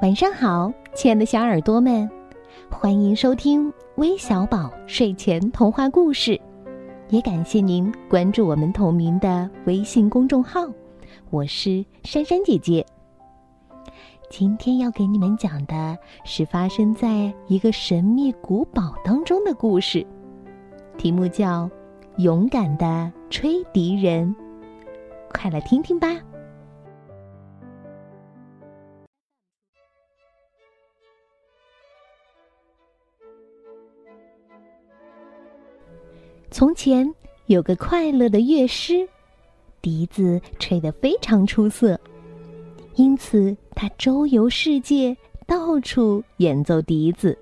晚上好，亲爱的小耳朵们，欢迎收听微小宝睡前童话故事，也感谢您关注我们同名的微信公众号。我是珊珊姐姐。今天要给你们讲的是发生在一个神秘古堡当中的故事，题目叫《勇敢的吹笛人》，快来听听吧。从前有个快乐的乐师，笛子吹得非常出色，因此他周游世界，到处演奏笛子，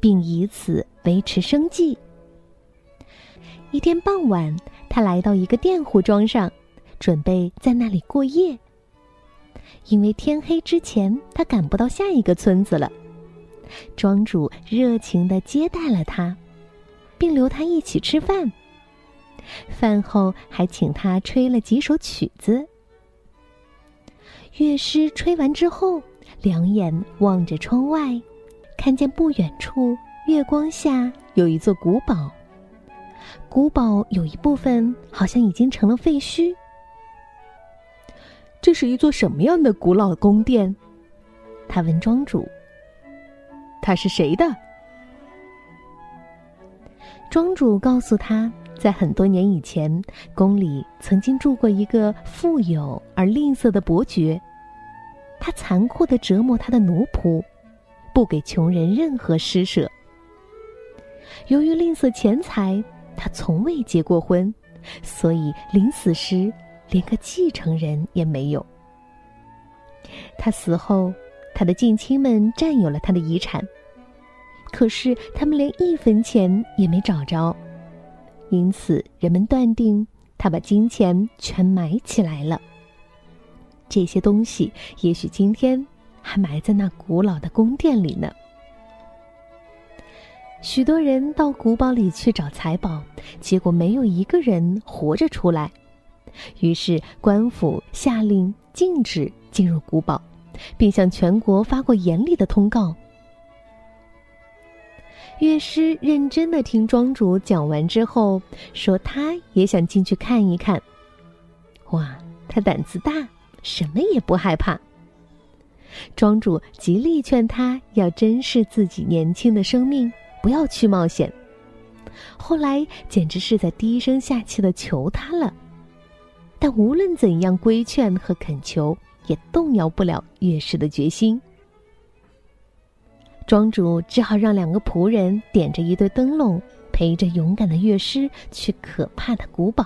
并以此维持生计。一天傍晚，他来到一个佃户庄上，准备在那里过夜。因为天黑之前他赶不到下一个村子了，庄主热情的接待了他。并留他一起吃饭。饭后还请他吹了几首曲子。乐师吹完之后，两眼望着窗外，看见不远处月光下有一座古堡。古堡有一部分好像已经成了废墟。这是一座什么样的古老宫殿？他问庄主。它是谁的？庄主告诉他，在很多年以前，宫里曾经住过一个富有而吝啬的伯爵，他残酷的折磨他的奴仆，不给穷人任何施舍。由于吝啬钱财，他从未结过婚，所以临死时连个继承人也没有。他死后，他的近亲们占有了他的遗产。可是他们连一分钱也没找着，因此人们断定他把金钱全埋起来了。这些东西也许今天还埋在那古老的宫殿里呢。许多人到古堡里去找财宝，结果没有一个人活着出来。于是官府下令禁止进入古堡，并向全国发过严厉的通告。乐师认真的听庄主讲完之后，说他也想进去看一看。哇，他胆子大，什么也不害怕。庄主极力劝他要珍视自己年轻的生命，不要去冒险。后来简直是在低声下气的求他了，但无论怎样规劝和恳求，也动摇不了乐师的决心。庄主只好让两个仆人点着一对灯笼，陪着勇敢的乐师去可怕的古堡。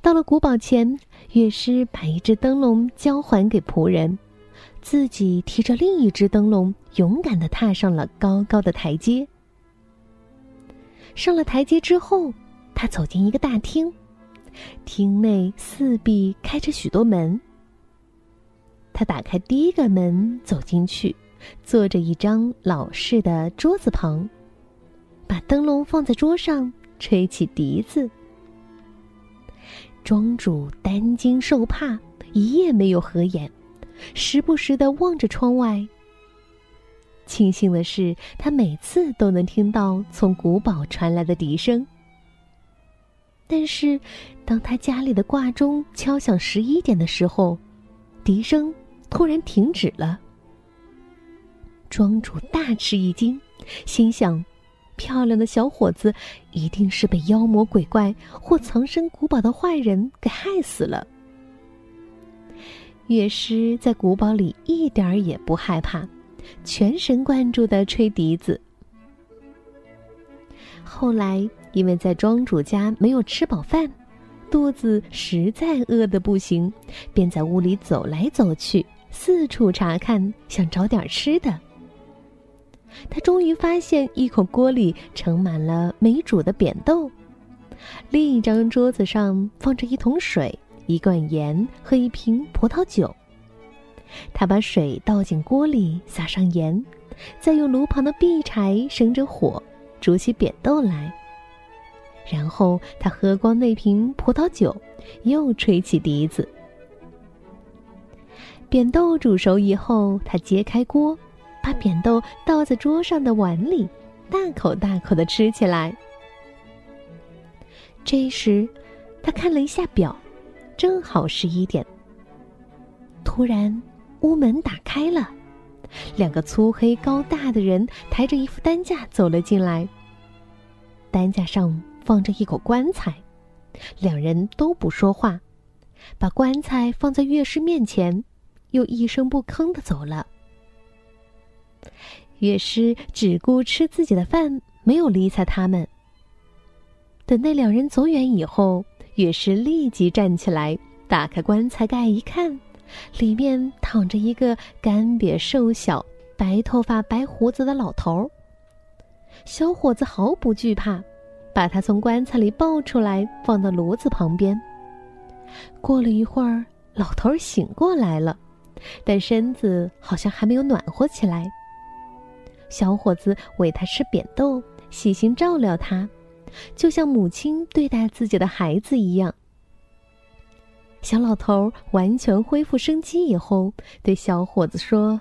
到了古堡前，乐师把一只灯笼交还给仆人，自己提着另一只灯笼，勇敢的踏上了高高的台阶。上了台阶之后，他走进一个大厅，厅内四壁开着许多门。他打开第一个门，走进去。坐着一张老式的桌子旁，把灯笼放在桌上，吹起笛子。庄主担惊受怕，一夜没有合眼，时不时的望着窗外。庆幸的是，他每次都能听到从古堡传来的笛声。但是，当他家里的挂钟敲响十一点的时候，笛声突然停止了。庄主大吃一惊，心想：漂亮的小伙子一定是被妖魔鬼怪或藏身古堡的坏人给害死了。乐师在古堡里一点儿也不害怕，全神贯注的吹笛子。后来，因为在庄主家没有吃饱饭，肚子实在饿得不行，便在屋里走来走去，四处查看，想找点吃的。他终于发现一口锅里盛满了没煮的扁豆，另一张桌子上放着一桶水、一罐盐和一瓶葡萄酒。他把水倒进锅里，撒上盐，再用炉旁的壁柴生着火，煮起扁豆来。然后他喝光那瓶葡萄酒，又吹起笛子。扁豆煮熟以后，他揭开锅，把扁豆倒在桌上的碗里，大口大口的吃起来。这时，他看了一下表，正好十一点。突然，屋门打开了，两个粗黑高大的人抬着一副担架走了进来。担架上放着一口棺材，两人都不说话，把棺材放在乐师面前。又一声不吭的走了。乐师只顾吃自己的饭，没有理睬他们。等那两人走远以后，乐师立即站起来，打开棺材盖一看，里面躺着一个干瘪瘦小、白头发白胡子的老头。小伙子毫不惧怕，把他从棺材里抱出来，放到炉子旁边。过了一会儿，老头醒过来了。但身子好像还没有暖和起来。小伙子喂他吃扁豆，细心照料他，就像母亲对待自己的孩子一样。小老头完全恢复生机以后，对小伙子说：“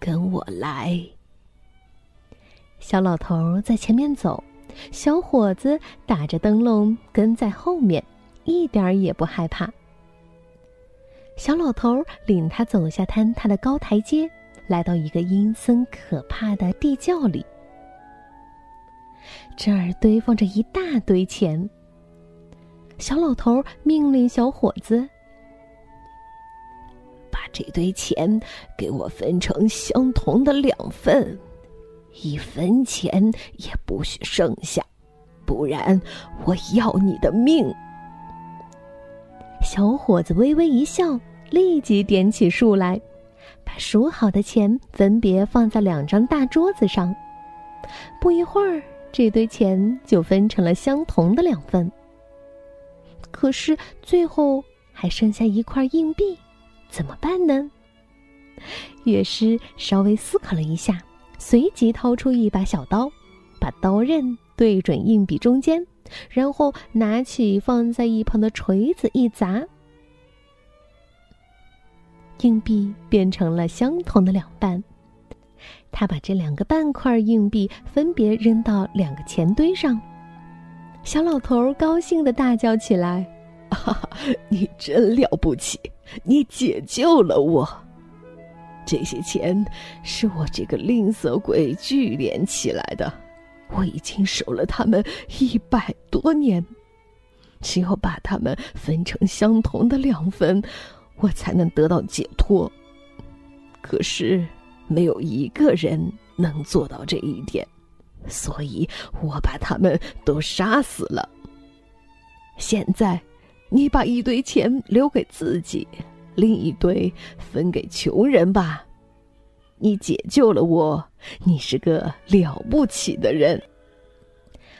跟我来。”小老头在前面走，小伙子打着灯笼跟在后面，一点儿也不害怕。小老头领他走下坍塌的高台阶，来到一个阴森可怕的地窖里。这儿堆放着一大堆钱。小老头命令小伙子：“把这堆钱给我分成相同的两份，一分钱也不许剩下，不然我要你的命。”小伙子微微一笑。立即点起数来，把数好的钱分别放在两张大桌子上。不一会儿，这堆钱就分成了相同的两份。可是最后还剩下一块硬币，怎么办呢？乐师稍微思考了一下，随即掏出一把小刀，把刀刃对准硬币中间，然后拿起放在一旁的锤子一砸。硬币变成了相同的两半，他把这两个半块硬币分别扔到两个钱堆上。小老头高兴的大叫起来：“哈哈，你真了不起！你解救了我！这些钱是我这个吝啬鬼聚敛起来的，我已经守了他们一百多年，只有把它们分成相同的两份。”我才能得到解脱。可是，没有一个人能做到这一点，所以我把他们都杀死了。现在，你把一堆钱留给自己，另一堆分给穷人吧。你解救了我，你是个了不起的人。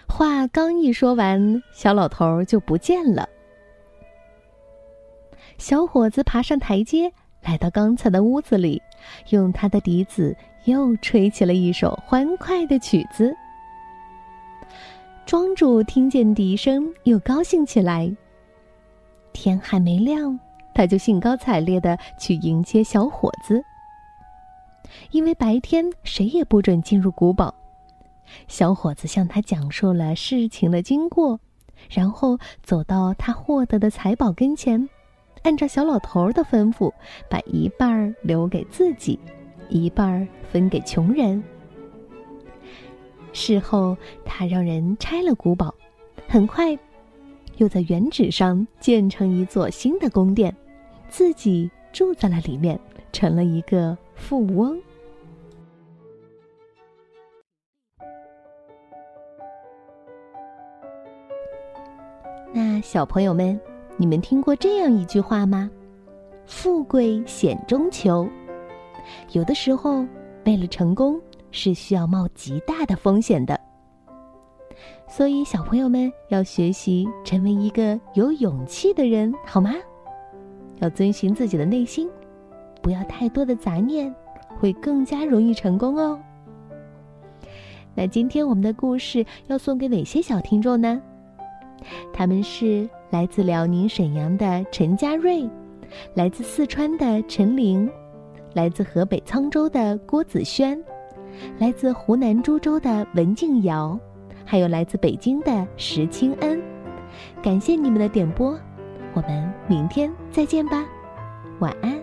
话刚一说完，小老头就不见了。小伙子爬上台阶，来到刚才的屋子里，用他的笛子又吹起了一首欢快的曲子。庄主听见笛声，又高兴起来。天还没亮，他就兴高采烈的去迎接小伙子。因为白天谁也不准进入古堡，小伙子向他讲述了事情的经过，然后走到他获得的财宝跟前。按照小老头的吩咐，把一半儿留给自己，一半儿分给穷人。事后，他让人拆了古堡，很快，又在原址上建成一座新的宫殿，自己住在了里面，成了一个富翁。那小朋友们。你们听过这样一句话吗？富贵险中求。有的时候，为了成功，是需要冒极大的风险的。所以，小朋友们要学习成为一个有勇气的人，好吗？要遵循自己的内心，不要太多的杂念，会更加容易成功哦。那今天我们的故事要送给哪些小听众呢？他们是。来自辽宁沈阳的陈佳瑞，来自四川的陈玲，来自河北沧州的郭子轩，来自湖南株洲的文静瑶，还有来自北京的石清恩。感谢你们的点播，我们明天再见吧，晚安。